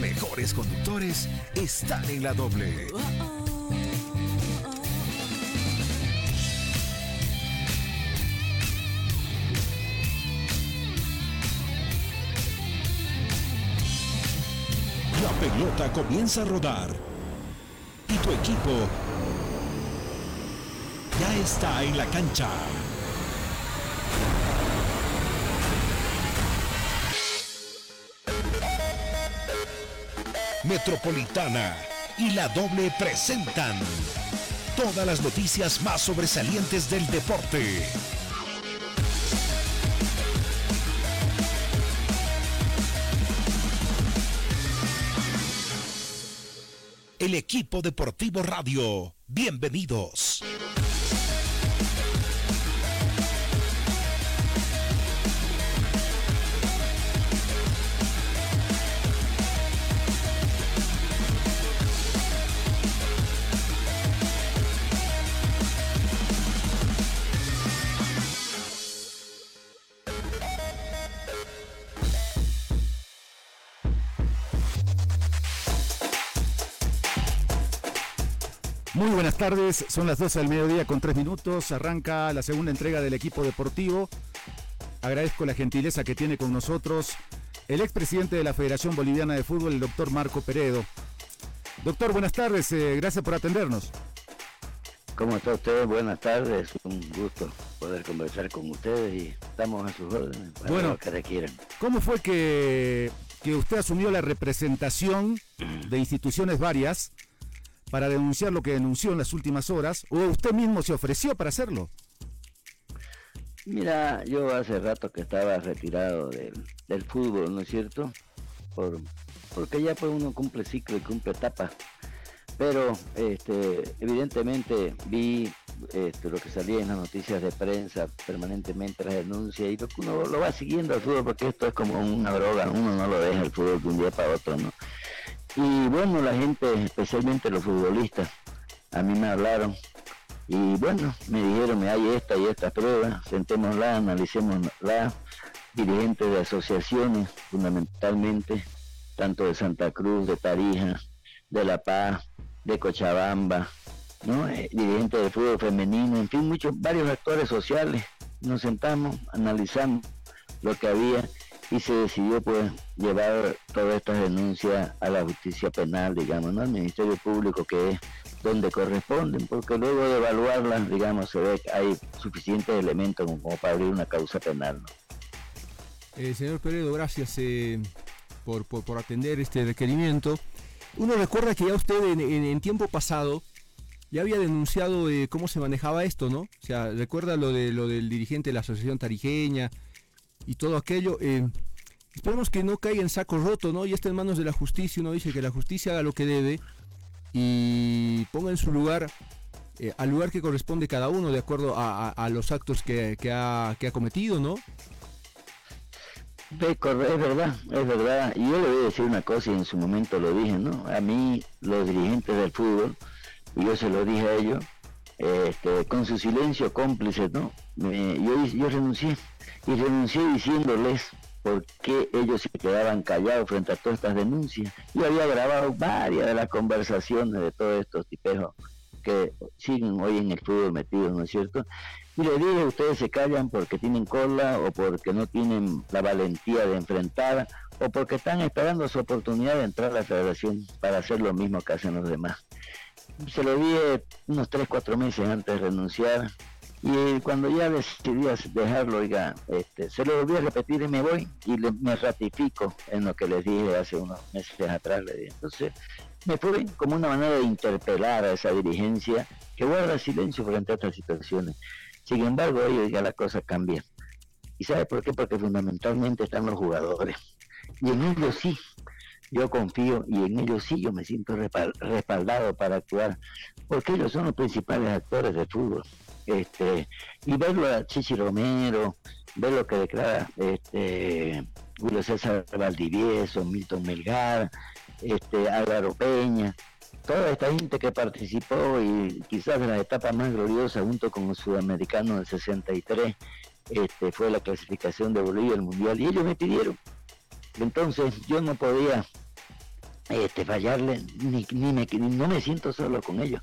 Mejores conductores están en la doble. La pelota comienza a rodar y tu equipo ya está en la cancha. Metropolitana y la doble presentan todas las noticias más sobresalientes del deporte. El equipo deportivo radio, bienvenidos. Tardes, son las 12 del mediodía con 3 minutos, arranca la segunda entrega del equipo deportivo. Agradezco la gentileza que tiene con nosotros el expresidente de la Federación Boliviana de Fútbol, el doctor Marco Peredo. Doctor, buenas tardes, eh, gracias por atendernos. ¿Cómo está usted? Buenas tardes, un gusto poder conversar con ustedes y estamos a sus órdenes para Bueno. lo que requieran. ¿Cómo fue que, que usted asumió la representación de instituciones varias para denunciar lo que denunció en las últimas horas? ¿O usted mismo se ofreció para hacerlo? Mira, yo hace rato que estaba retirado del, del fútbol, ¿no es cierto? Por, porque ya pues uno cumple ciclo y cumple etapa. Pero este, evidentemente vi este, lo que salía en las noticias de prensa permanentemente, las denuncias, y lo que uno lo va siguiendo al fútbol porque esto es como una droga, uno no lo deja el fútbol de un día para otro, ¿no? Y bueno, la gente, especialmente los futbolistas, a mí me hablaron y bueno, me dijeron, "Me hay esta y esta prueba, sentémosla, analicémosla, dirigentes de asociaciones, fundamentalmente, tanto de Santa Cruz, de Tarija, de La Paz, de Cochabamba, ¿no? Eh, dirigentes de fútbol femenino, en fin, muchos, varios actores sociales. Nos sentamos, analizamos lo que había y se decidió pues llevar todas estas denuncias a la justicia penal, digamos, ¿no? al Ministerio Público que es donde corresponden, porque luego de evaluarlas, digamos, se ve que hay suficientes elementos como para abrir una causa penal. ¿no? Eh, señor Peredo, gracias eh, por, por- atender este requerimiento. Uno recuerda que ya usted en, tiempo pasado ya había denunciado eh, cómo se manejaba esto, ¿no? O sea, recuerda lo de lo del dirigente de la Asociación Tarijeña y todo aquello. Esperemos que no caiga en saco roto, ¿no? Y está en manos de la justicia. Uno dice que la justicia haga lo que debe y ponga en su lugar, eh, al lugar que corresponde cada uno de acuerdo a, a- los actos que, que ha, que ha cometido, ¿no? Es verdad, es verdad. Y yo le voy a decir una cosa y en su momento lo dije, ¿no? A mí, los dirigentes del fútbol, yo se lo dije a ellos, este, con su silencio cómplice, ¿no? Me- yo, yo renuncié. Y renuncié diciéndoles por qué ellos se quedaban callados frente a todas estas denuncias. Yo había grabado varias de las conversaciones de todos estos tipejos que siguen hoy en el fútbol metidos, ¿no es cierto? Y les dije, ustedes se callan porque tienen cola o porque no tienen la valentía de enfrentar o porque están esperando su oportunidad de entrar a la federación para hacer lo mismo que hacen los demás. Se lo dije unos 3, 4 meses antes de renunciar y cuando ya decidí dejarlo, oiga, este, se lo volví a repetir y me voy y le- me ratifico en lo que les dije hace unos meses atrás. Entonces, me fue como una manera de interpelar a esa dirigencia que guarda silencio frente a estas situaciones. Sin embargo, hoy ya la cosa cambia. ¿Y sabe por qué? Porque fundamentalmente están los jugadores. Y en ellos sí, yo confío y en ellos sí yo me siento respal- respaldado para actuar, porque ellos son los principales actores del fútbol. Este, y verlo a Chichi Romero, ver lo que declara este, Julio César Valdivieso, Milton Melgar, este, Álvaro Peña, toda esta gente que participó y quizás de las etapas más gloriosas junto con los sudamericanos del 63 este, fue la clasificación de Bolivia al Mundial y ellos me pidieron. Entonces yo no podía este, fallarle, ni, ni, me, no me siento solo con ellos.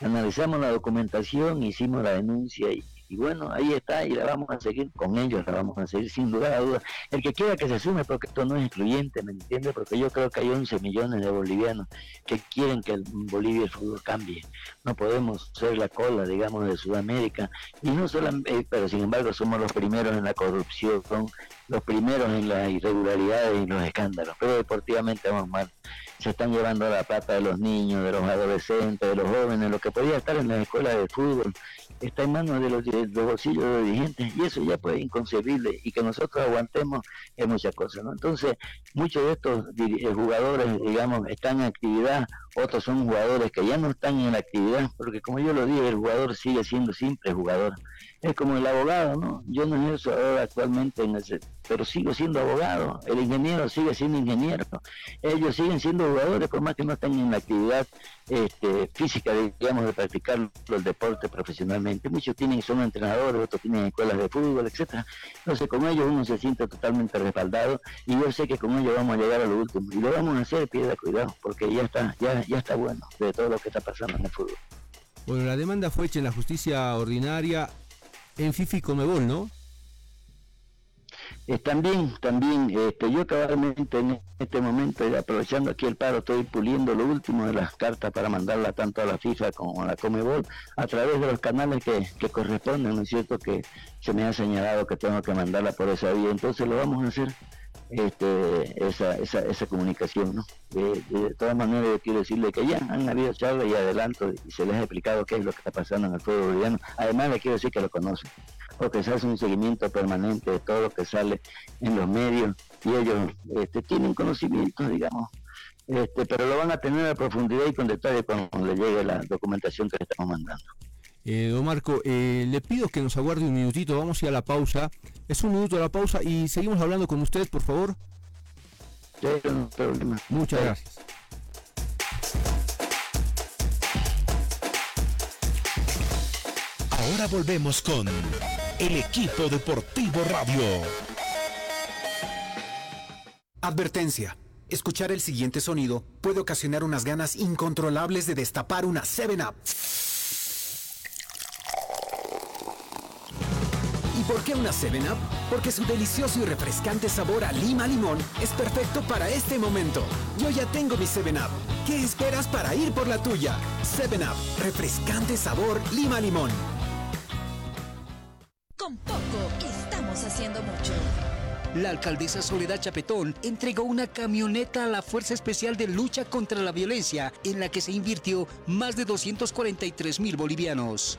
Analizamos la documentación, hicimos la denuncia y, y bueno, ahí está y la vamos a seguir con ellos, la vamos a seguir sin lugar a. El que quiera que se sume, porque esto no es excluyente, ¿me entiende? Porque yo creo que hay 11 millones de bolivianos que quieren que Bolivia el fútbol cambie. No podemos ser la cola, digamos, de Sudamérica. Y no solamente, eh, pero sin embargo somos los primeros en la corrupción, los primeros en las irregularidades y los escándalos. Pero deportivamente vamos mal se están llevando la plata de los niños, de los adolescentes, de los jóvenes, lo que podía estar en las escuelas de fútbol, está en manos de los, bolsillos de los dirigentes y eso ya pues inconcebible y que nosotros aguantemos es muchas cosas, ¿no? Entonces, muchos de estos eh, jugadores, digamos, están en actividad, otros son jugadores que ya no están en la actividad, porque como yo lo dije, el jugador sigue siendo siempre jugador es como el abogado, ¿no? Yo no ejerzo ahora actualmente en ese, pero sigo siendo abogado, el ingeniero sigue siendo ingeniero, ellos siguen siendo jugadores por más que no estén en la actividad este, física, digamos, de practicar el deporte profesionalmente. Muchos tienen, son entrenadores, otros tienen escuelas de fútbol, etcétera. Entonces con ellos uno se siente totalmente respaldado y yo sé que con ellos vamos a llegar a lo último y lo vamos a hacer, pida cuidado, porque ya está, ya, ya está bueno de todo lo que está pasando en el fútbol. Bueno, la demanda fue hecha en la justicia ordinaria en FIFI Comebol, ¿no? Eh, también, también, este, yo cabalmente en este momento, aprovechando aquí el paro, estoy puliendo lo último de las cartas para mandarla tanto a la FIFA como a la Comebol a través de los canales que, que corresponden, ¿no es cierto? Que se me ha señalado que tengo que mandarla por esa vía, entonces lo vamos a hacer este, esa, esa, esa comunicación. ¿no? De, todas maneras, yo quiero decirle que ya han habido charlas y adelanto y se les ha explicado qué es lo que está pasando en el fútbol boliviano. Además, le quiero decir que lo conocen, porque se hace un seguimiento permanente de todo lo que sale en los medios y ellos este, tienen conocimiento, digamos. Este, pero lo van a tener a profundidad y con detalle cuando le llegue la documentación que le estamos mandando. Eh, don Marco, eh, le pido que nos aguarde un minutito, vamos a ir a la pausa. Es un minuto de la pausa y seguimos hablando con usted, por favor. Muchas gracias. Ahora volvemos con el equipo deportivo radio. Advertencia. Escuchar el siguiente sonido puede ocasionar unas ganas incontrolables de destapar una 7-Up. Qué una 7-Up? Porque su delicioso y refrescante sabor a lima limón es perfecto para este momento. Yo ya tengo mi 7-Up. ¿Qué esperas para ir por la tuya? 7-Up, refrescante sabor lima limón. Con poco estamos haciendo mucho. La alcaldesa Soledad Chapetón entregó una camioneta a la Fuerza Especial de Lucha contra la Violencia, en la que se invirtió más de 243 mil bolivianos.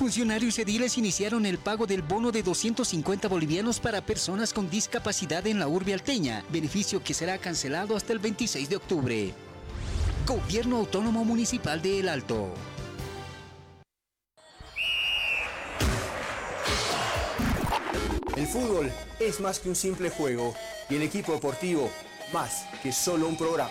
Funcionarios ediles iniciaron el pago del bono de 250 bolivianos para personas con discapacidad en la urbe alteña, beneficio que será cancelado hasta el 26 de octubre. Gobierno Autónomo Municipal de El Alto. El fútbol es más que un simple juego y el equipo deportivo más que solo un programa.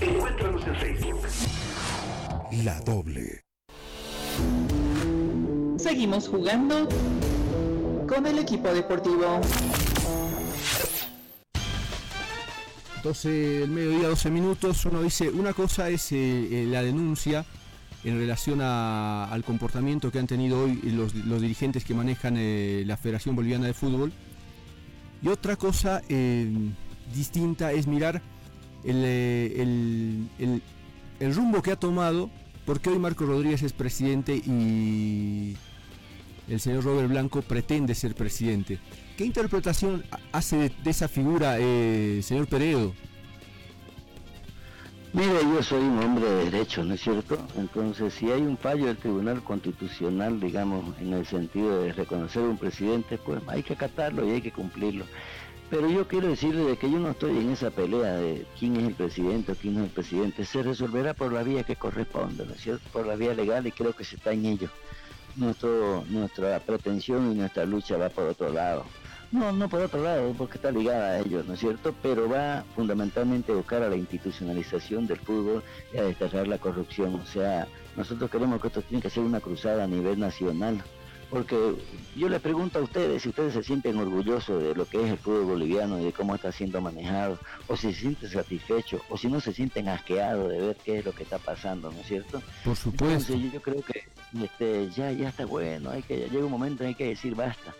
Encuéntranos en Facebook. La doble. Seguimos jugando con el equipo deportivo. 12 del mediodía, 12 minutos. Uno dice, una cosa es eh, eh, la denuncia en relación al comportamiento que han tenido hoy los, dirigentes que manejan eh, la Federación Boliviana de Fútbol. Y otra cosa eh, distinta es mirar el, el, rumbo que ha tomado, porque hoy Marco Rodríguez es presidente y el señor Robert Blanco pretende ser presidente. ¿Qué interpretación hace de, esa figura, eh, señor Peredo? Mire, yo soy un hombre de derecho, ¿no es cierto? Entonces, si hay un fallo del Tribunal Constitucional, digamos, en el sentido de reconocer un presidente, pues hay que acatarlo y hay que cumplirlo. Pero yo quiero decirle de que yo no estoy en esa pelea de quién es el presidente o quién no es el presidente. Se resolverá por la vía que corresponde, ¿no es cierto? Por la vía legal y creo que se está en ello. Nuestro, nuestra pretensión y nuestra lucha va por otro lado. No, no por otro lado, porque está ligada a ellos, ¿no es cierto? Pero va fundamentalmente a buscar a la institucionalización del fútbol y a desterrar la corrupción. O sea, nosotros queremos que esto tiene que ser una cruzada a nivel nacional. Porque yo les pregunto a ustedes si ustedes se sienten orgullosos de lo que es el fútbol boliviano y de cómo está siendo manejado, o si se sienten satisfechos, o si no se sienten asqueados de ver qué es lo que está pasando, ¿no es cierto? Por supuesto. Entonces, yo creo que este, ya, ya está bueno, hay que, ya llega un momento en hay que decir basta.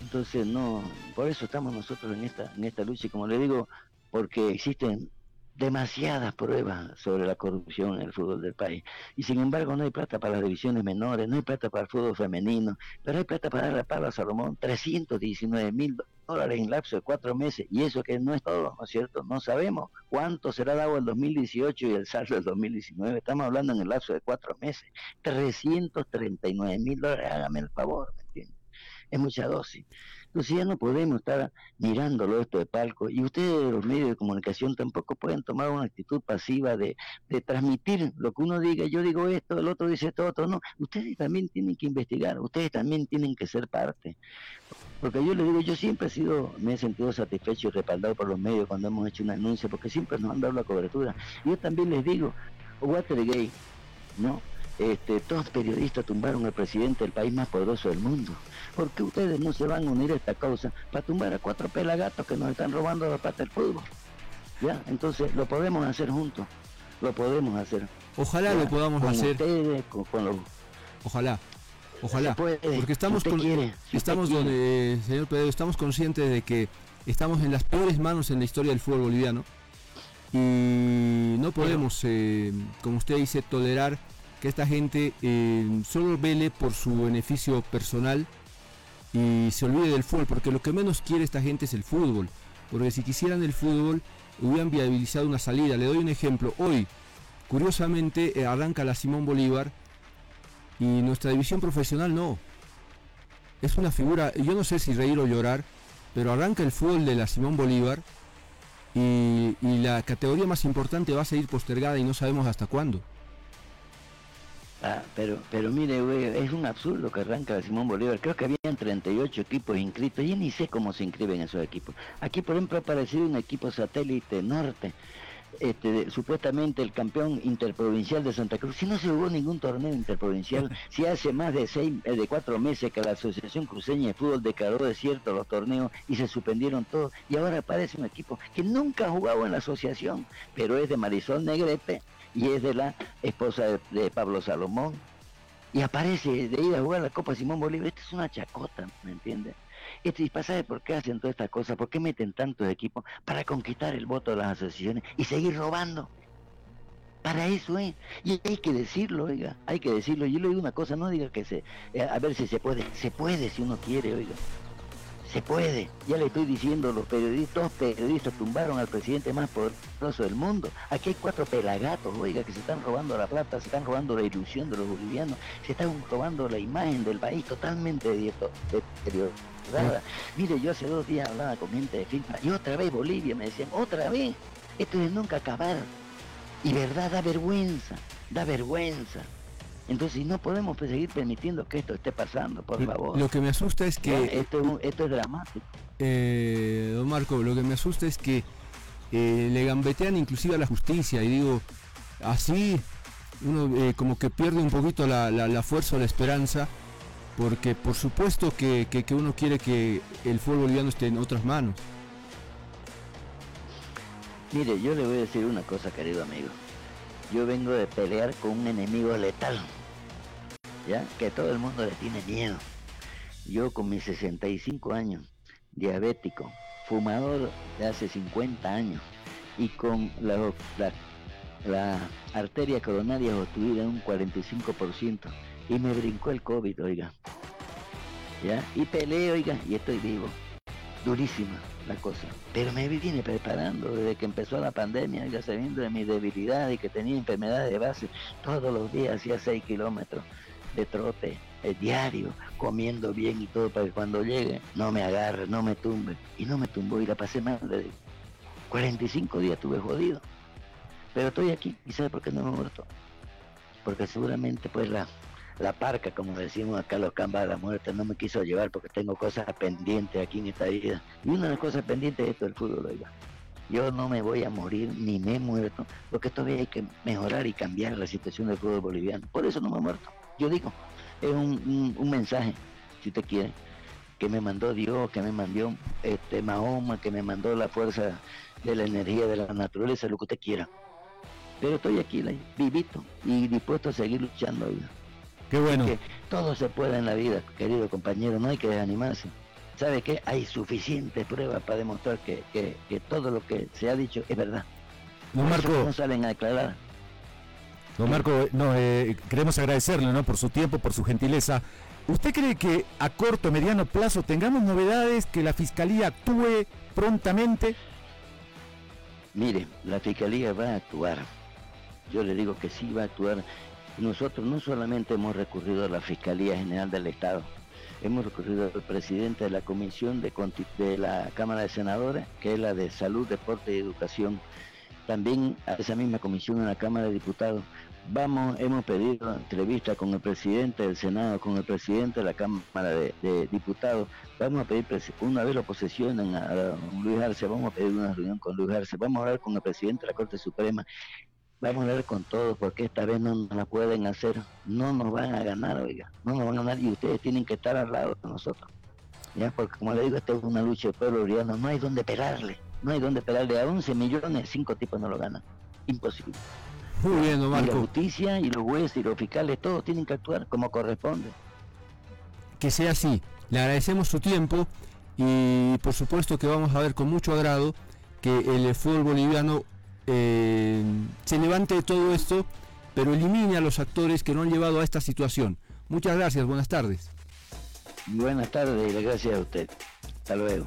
Entonces, no, por eso estamos nosotros en esta, en esta lucha y como le digo, porque existen demasiadas pruebas sobre la corrupción en el fútbol del país. Y sin embargo no hay plata para las divisiones menores, no hay plata para el fútbol femenino, pero hay plata para darle a Pablo Salomón 319 mil dólares en lapso de cuatro meses. Y eso que no es todo, ¿no es cierto? No sabemos cuánto será dado el 2018 y el saldo del 2019. Estamos hablando en el lapso de cuatro meses. 339 mil dólares, hágame el favor. Es mucha dosis. Entonces ya no podemos estar mirándolo esto de palco y ustedes los medios de comunicación tampoco pueden tomar una actitud pasiva de, de transmitir lo que uno diga, yo digo esto, el otro dice esto, otro, no, ustedes también tienen que investigar, ustedes también tienen que ser parte. Porque yo les digo, yo siempre he sido, me he sentido satisfecho y respaldado por los medios cuando hemos hecho un anuncio, porque siempre nos han dado la cobertura. Yo también les digo, Watergate, ¿no? Este, todos periodistas tumbaron al presidente del país más poderoso del mundo. ¿Por qué ustedes no se van a unir a esta causa para tumbar a cuatro pelagatos que nos están robando la plata del fútbol? ¿Ya? Entonces lo podemos hacer juntos. Lo podemos hacer. Ojalá lo podamos hacer. Ustedes, con, los... Ojalá. Ojalá. porque estamos con, estamos donde, señor Pedro, estamos conscientes de que estamos en las peores manos en la historia del fútbol boliviano y no podemos, eh, como usted dice, tolerar que esta gente eh, solo vele por su beneficio personal y se olvide del fútbol, porque lo que menos quiere esta gente es el fútbol. Porque si quisieran el fútbol, hubieran viabilizado una salida. Le doy un ejemplo. Hoy, curiosamente, eh, arranca la Simón Bolívar y nuestra división profesional no. Es una figura, yo no sé si reír o llorar, pero arranca el fútbol de la Simón Bolívar y, y la categoría más importante va a seguir postergada y no sabemos hasta cuándo. Ah, pero, pero mire, güey, es un absurdo que arranca Simón Bolívar. Creo que habían 38 equipos inscritos. Yo ni sé cómo se inscriben esos equipos. Aquí, por ejemplo, ha aparecido un equipo satélite norte. Este, supuestamente el campeón interprovincial de Santa Cruz, si no se jugó ningún torneo interprovincial, si hace más de seis, eh, de cuatro meses que la Asociación Cruceña de Fútbol declaró desierto los torneos y se suspendieron todos, y ahora aparece un equipo que nunca ha jugado en la asociación, pero es de Marisol Negrete, y es de la esposa de, Pablo Salomón. Y aparece de ir a jugar la Copa Simón Bolívar. Esto es una chacota, ¿me entiendes? Este, ¿Y pasa por qué hacen todas estas cosas? ¿Por qué meten tantos equipos? Para conquistar el voto de las asociaciones y seguir robando. Para eso es. Y hay que decirlo, oiga. Hay que decirlo. Yo le digo una cosa, no diga que se... Eh, a ver si se puede. Se puede si uno quiere, oiga. Se puede. Ya le estoy diciendo, los periodistas, los periodistas tumbaron al presidente más poderoso del mundo. Aquí hay cuatro pelagatos, oiga, que se están robando la plata, se están robando la ilusión de los bolivianos, se están robando la imagen del país totalmente deteriorada. Mire, yo hace dos días hablaba con gente de FIFA y otra vez Bolivia me decían, otra vez, esto es nunca acabar. Y verdad, da vergüenza, da vergüenza. Entonces no podemos seguir permitiendo que esto esté pasando, por favor. Lo que me asusta es que... Esto, es dramático. Eh, don Marco, lo que me asusta es que eh, le gambetean inclusive a la justicia y digo, así uno eh, como que pierde un poquito la, fuerza o la esperanza, porque por supuesto que, que uno quiere que el fútbol boliviano esté en otras manos. Mire, yo le voy a decir una cosa, querido amigo yo vengo de pelear con un enemigo letal, ¿ya? Que todo el mundo le tiene miedo. Yo con mis 65 años, diabético, fumador de hace 50 años y con la, la, arteria coronaria obstruida en un 45% y me brincó el COVID, oiga. ¿Ya? Y peleé, oiga, y estoy vivo. Durísima la cosa. Pero me viene preparando desde que empezó la pandemia, ya sabiendo de mi debilidad y que tenía enfermedades de base. Todos los días hacía 6 kilómetros de trote el diario, comiendo bien y todo para que cuando llegue no me agarre, no me tumbe. Y no me tumbó y la pasé mal de 45 días estuve jodido. Pero estoy aquí y ¿sabe por qué no me he muerto? Porque seguramente pues la, la parca, como decimos acá los cambas de la muerte, no me quiso llevar porque tengo cosas pendientes aquí en esta vida. Y una de las cosas pendientes es esto del fútbol, oiga. Yo no me voy a morir ni me he muerto, porque todavía hay que mejorar y cambiar la situación del fútbol boliviano. Por eso no me he muerto. Yo digo, es un, un, mensaje, si usted quiere, que me mandó Dios, que me mandó este Mahoma, que me mandó la fuerza de la energía de la naturaleza, lo que usted quiera. Pero estoy aquí, vivito y dispuesto a seguir luchando. Oiga. Qué bueno. Que todo se puede en la vida, querido compañero, no hay que desanimarse. ¿Sabe qué? Hay suficientes pruebas para demostrar que, todo lo que se ha dicho es verdad. No, Marco. No salen a declarar. Don Marco, no, eh, queremos agradecerle por su tiempo, por su gentileza. ¿Usted cree que a corto, mediano plazo tengamos novedades, que la Fiscalía actúe prontamente? Mire, la Fiscalía va a actuar. Yo le digo que sí va a actuar nosotros no solamente hemos recurrido a la Fiscalía General del Estado, hemos recurrido al presidente de la Comisión de, de la Cámara de Senadores, que es la de Salud, Deporte y Educación, también a esa misma comisión en la Cámara de Diputados. Vamos, hemos pedido entrevista con el presidente del Senado, con el presidente de la Cámara de, Diputados. Vamos a pedir, una vez lo posesionen a, Luis Arce, vamos a pedir una reunión con Luis Arce, vamos a hablar con el presidente de la Corte Suprema Vamos a ver con todo, porque esta vez no nos la pueden hacer. No nos van a ganar, oiga. No nos van a ganar y ustedes tienen que estar al lado de nosotros. Ya, porque como le digo, esta es una lucha de pueblo boliviano. No hay donde pelarle. No hay donde pelarle. A 11 millones, cinco tipos no lo ganan. Imposible. Muy bien, Marco. Y la justicia y los jueces y los fiscales, todos tienen que actuar como corresponde. Que sea así. Le agradecemos su tiempo y por supuesto que vamos a ver con mucho agrado que el fútbol boliviano eh, se levante de todo esto, pero elimine a los actores que no han llevado a esta situación. Muchas gracias, buenas tardes. Buenas tardes y gracias a usted. Hasta luego.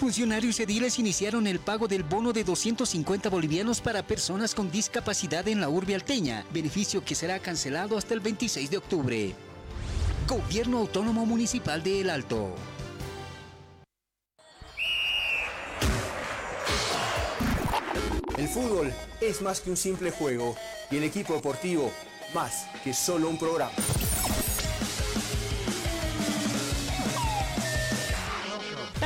Funcionarios ediles iniciaron el pago del bono de 250 bolivianos para personas con discapacidad en la urbe alteña, beneficio que será cancelado hasta el 26 de octubre. Gobierno Autónomo Municipal de El Alto. El fútbol es más que un simple juego y el equipo deportivo más que solo un programa.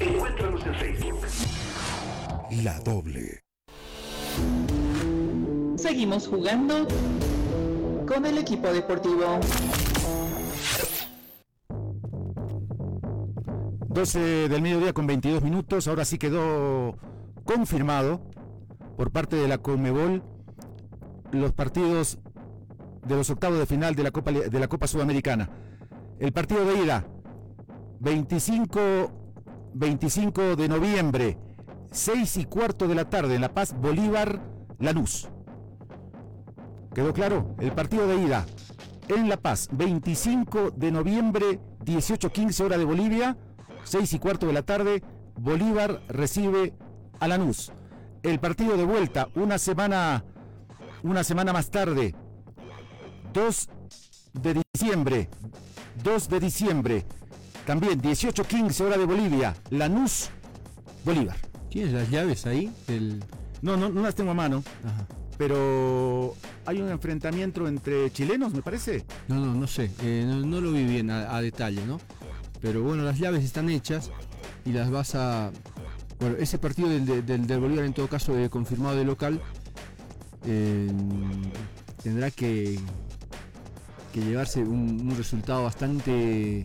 Encuéntranos en Facebook. La Doble. Seguimos jugando con el equipo deportivo. 12 del mediodía con 22 minutos, ahora sí quedó confirmado por parte de la Conmebol los partidos de los octavos de final de la Copa, de la Copa Sudamericana. El partido de ida, 25, 25 de noviembre, 6 y cuarto de la tarde en La Paz, Bolívar, Lanús. ¿Quedó claro? El partido de ida en La Paz, 25 de noviembre, 18-15 hora de Bolivia, 6 y cuarto de la tarde, Bolívar recibe a Lanús. El partido de vuelta, una semana, una semana más tarde, 2 de diciembre, 2 de diciembre, también 18-15 hora de Bolivia, Lanús, Bolívar. ¿Tienes las llaves ahí? No, no, no las tengo a mano. Pero hay un enfrentamiento entre chilenos, me parece. No, no, no sé. Eh, no, lo vi bien a, detalle, ¿no? Pero bueno, las llaves están hechas y las vas a. Bueno, ese partido del, del, Bolívar, en todo caso, eh, confirmado de local, eh, tendrá que, que llevarse un, resultado bastante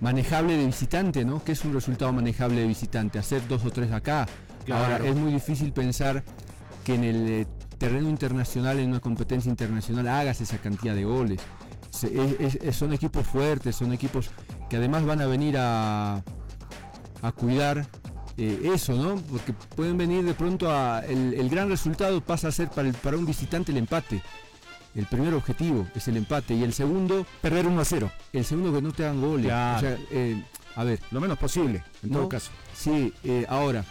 manejable de visitante, ¿no? Que es un resultado manejable de visitante? Hacer dos o tres acá. Ahora, es muy difícil pensar que en el eh, terreno internacional, en una competencia internacional, hagas esa cantidad de goles. son equipos fuertes, son equipos que además van a venir a, a cuidar eh, eso, ¿no? Porque pueden venir de pronto a. El, gran resultado pasa a ser para, para un visitante el empate. El primer objetivo es el empate y el segundo... Perder 1 a 0. El segundo que no te hagan goles. Eh, a ver. Lo menos posible, en todo caso. Sí, eh, ahora,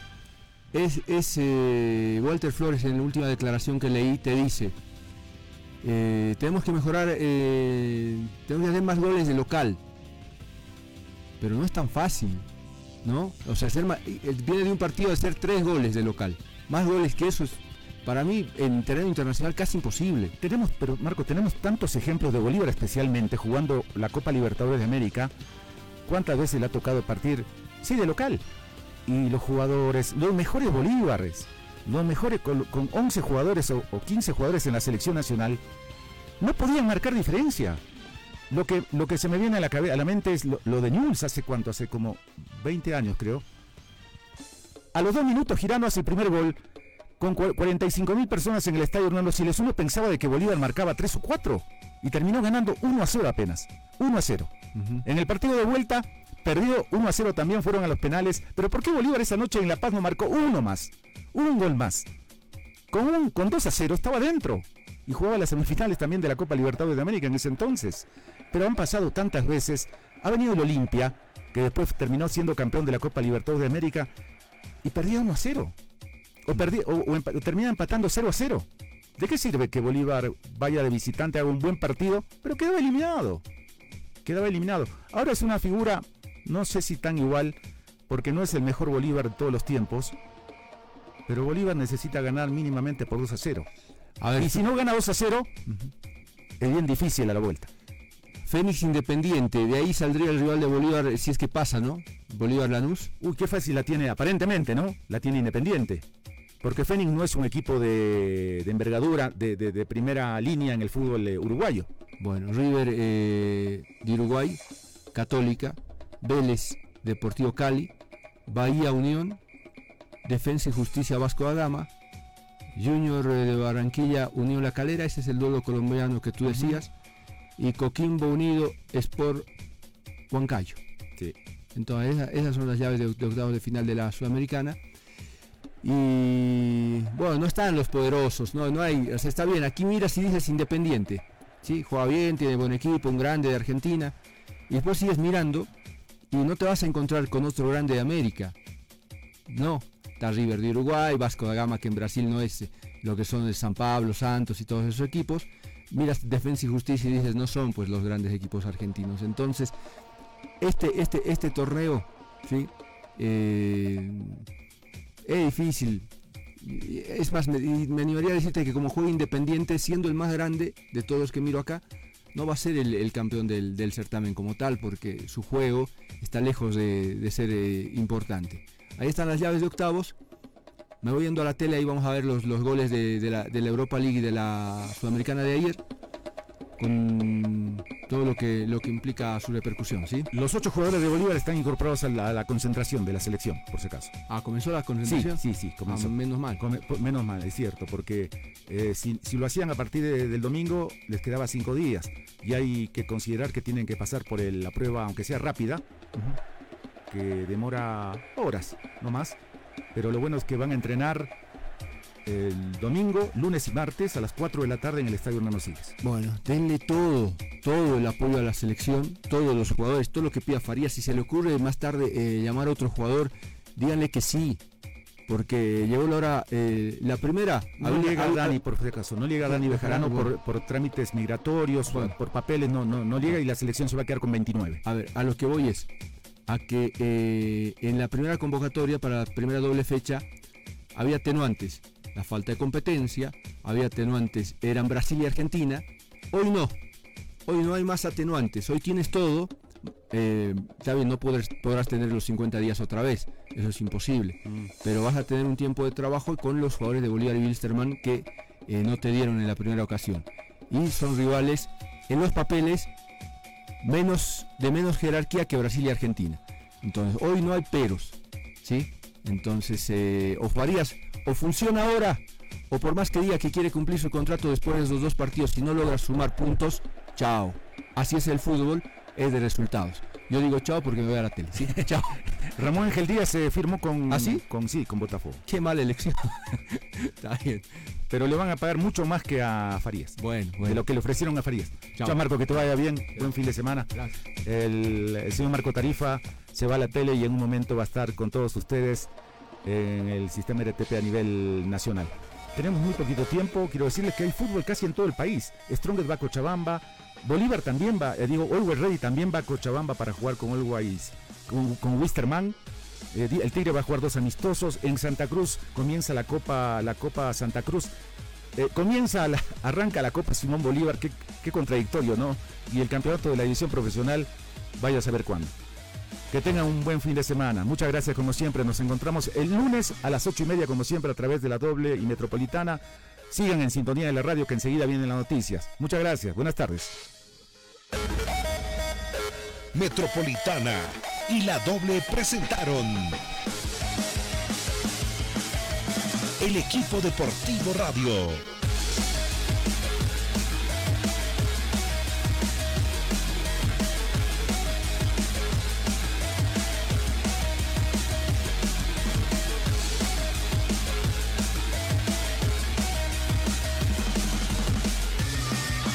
es, eh, Walter Flores en la última declaración que leí te dice, tenemos que mejorar, tenemos que hacer más goles de local. Pero no es tan fácil, ¿no? O sea, hacer viene de un partido de hacer tres goles de local. Más goles que eso es para mí en terreno internacional casi imposible. Tenemos, pero Marco, tenemos tantos ejemplos de Bolívar especialmente jugando la Copa Libertadores de América. ¿Cuántas veces le ha tocado partir? Sí, de local. Y los jugadores, los mejores Bolívares, los mejores con, 11 jugadores o, 15 jugadores en la selección nacional, no podían marcar diferencia. Lo que, lo que se me viene a la, a la mente es lo, de Newell's hace cuánto, hace como 20 años creo. A los dos minutos Girano hace el primer gol con 45 mil personas en el estadio Hernando Siles, uno pensaba de que Bolívar marcaba 3 o 4 y terminó ganando 1 a 0 apenas. 1 a 0. En el partido de vuelta, perdió 1 a 0 también, fueron a los penales. Pero ¿por qué Bolívar esa noche en La Paz no marcó uno más? Un gol más. Con, un, con 2 a 0 estaba dentro. Y jugaba las semifinales también de la Copa Libertadores de América en ese entonces. Pero han pasado tantas veces. Ha venido el Olimpia, que después terminó siendo campeón de la Copa Libertadores de América, y perdió 1 a 0 o, termina empatando 0 a 0. ¿De qué sirve que Bolívar vaya de visitante, haga un buen partido, pero quedaba eliminado? Quedaba eliminado. Ahora es una figura, no sé si tan igual, porque no es el mejor Bolívar de todos los tiempos, pero Bolívar necesita ganar mínimamente por 2 a 0. y si no gana 2 a 0, es bien difícil a la vuelta. Fénix Independiente, de ahí saldría el rival de Bolívar si es que pasa, ¿no? Bolívar Lanús. Uy, qué fácil la tiene, aparentemente, ¿no? La tiene Independiente. Porque Fénix no es un equipo de, envergadura, de, primera línea en el fútbol eh, uruguayo. Bueno, River eh, de Uruguay, Católica, Vélez, Deportivo Cali, Bahía Unión, Defensa y Justicia Vasco da Gama, Junior eh, de Barranquilla, Unión La Calera, ese es el duelo colombiano que tú decías, y Coquimbo Unido, Sport Huancayo. Sí. Entonces esas, son las llaves de, de octavos de final de la Sudamericana. Y bueno, no están los poderosos, no, no hay, o sea, está bien, aquí miras y dices independiente, ¿sí? juega bien, tiene buen equipo, un grande de Argentina, y después sigues mirando y no te vas a encontrar con otro grande de América. No, está River de Uruguay, Vasco da Gama que en Brasil no es lo que son el San Pablo, Santos y todos esos equipos. Miras Defensa y Justicia y dices, no son pues los grandes equipos argentinos. Entonces, este, este, este torneo, ¿sí? Eh, es difícil. Es más, me, animaría a decirte que como juega independiente, siendo el más grande de todos los que miro acá, no va a ser el, campeón del, certamen como tal, porque su juego está lejos de, ser eh, importante. Ahí están las llaves de octavos. Me voy yendo a la tele, ahí vamos a ver los, los goles de, la, Europa League y de la Sudamericana de ayer. Con todo lo que, lo que implica su repercusión, ¿sí? Los ocho jugadores de Bolívar están incorporados a la, a la concentración de la selección, por si acaso. Ah, ¿comenzó la Sí, concentración? sí, sí, comenzó. Ah, menos mal. Come- menos mal, es cierto, porque eh, si, si lo hacían a partir de- del domingo, les quedaba cinco días. Y hay que considerar que tienen que pasar por el- la prueba, aunque sea rápida, que demora horas, no más. Pero lo bueno es que van a entrenar el domingo, lunes y martes a las 4 de la tarde en el Estadio Hernando Siles. Bueno, denle todo, todo el apoyo a la selección, todos los jugadores, todo lo que pida Farías. Si se le ocurre más tarde eh, llamar a otro jugador, díganle que sí. Porque llegó la hora, eh, la primera... No había- llega había- Dani, por acaso, no llega Dani Bejarano por, por trámites migratorios, por, por papeles, no, no, no llega y la selección se va a quedar con 29. A ver, a lo que voy es a que eh, en la primera convocatoria para la primera doble fecha había atenuantes. La falta de competencia, había atenuantes, eran Brasil y Argentina. Hoy no, hoy no hay más atenuantes, hoy tienes todo. Eh, está bien, no podrás, podrás tener los 50 días otra vez, eso es imposible. Pero vas a tener un tiempo de trabajo con los jugadores de Bolívar y Wilstermann que eh, no te dieron en la primera ocasión. Y son rivales en los papeles menos, de menos jerarquía que Brasil y Argentina. Entonces, hoy no hay peros, ¿sí? Entonces, eh, o Farías, o funciona ahora, o por más que diga que quiere cumplir su contrato después de esos dos partidos, si no logra sumar puntos, chao. Así es el fútbol, es de resultados. Yo digo chao porque me voy a la tele, ¿sí? chao. Ramón Ángel Díaz se firmó con, ¿Ah, sí? con sí, con Botafogo. Qué mala elección. Está bien. Pero le van a pagar mucho más que a Farías. Bueno, De bueno. lo que le ofrecieron a Farías. Chao. Chao, Marco, que te vaya bien. Buen fin de semana. Gracias. El, el señor Marco Tarifa se va a la tele y en un momento va a estar con todos ustedes en el sistema RTP a nivel nacional. Tenemos muy poquito tiempo. Quiero decirles que hay fútbol casi en todo el país. Strongest va a Cochabamba. Bolívar también va, eh, digo, Always Ready también va a Cochabamba para jugar con Always, con, con Wisterman. Eh, el Tigre va a jugar dos amistosos. En Santa Cruz comienza la Copa, la Copa Santa Cruz. Eh, comienza, la- arranca la Copa Simón Bolívar, qué contradictorio, ¿no? Y el campeonato de la división profesional, vaya a saber cuándo. Que tengan un buen fin de semana. Muchas gracias como siempre. Nos encontramos el lunes a las ocho y media como siempre a través de la doble y metropolitana. Sigan en sintonía de la radio que enseguida vienen las noticias. Muchas gracias. Buenas tardes. Metropolitana y la doble presentaron el equipo deportivo radio.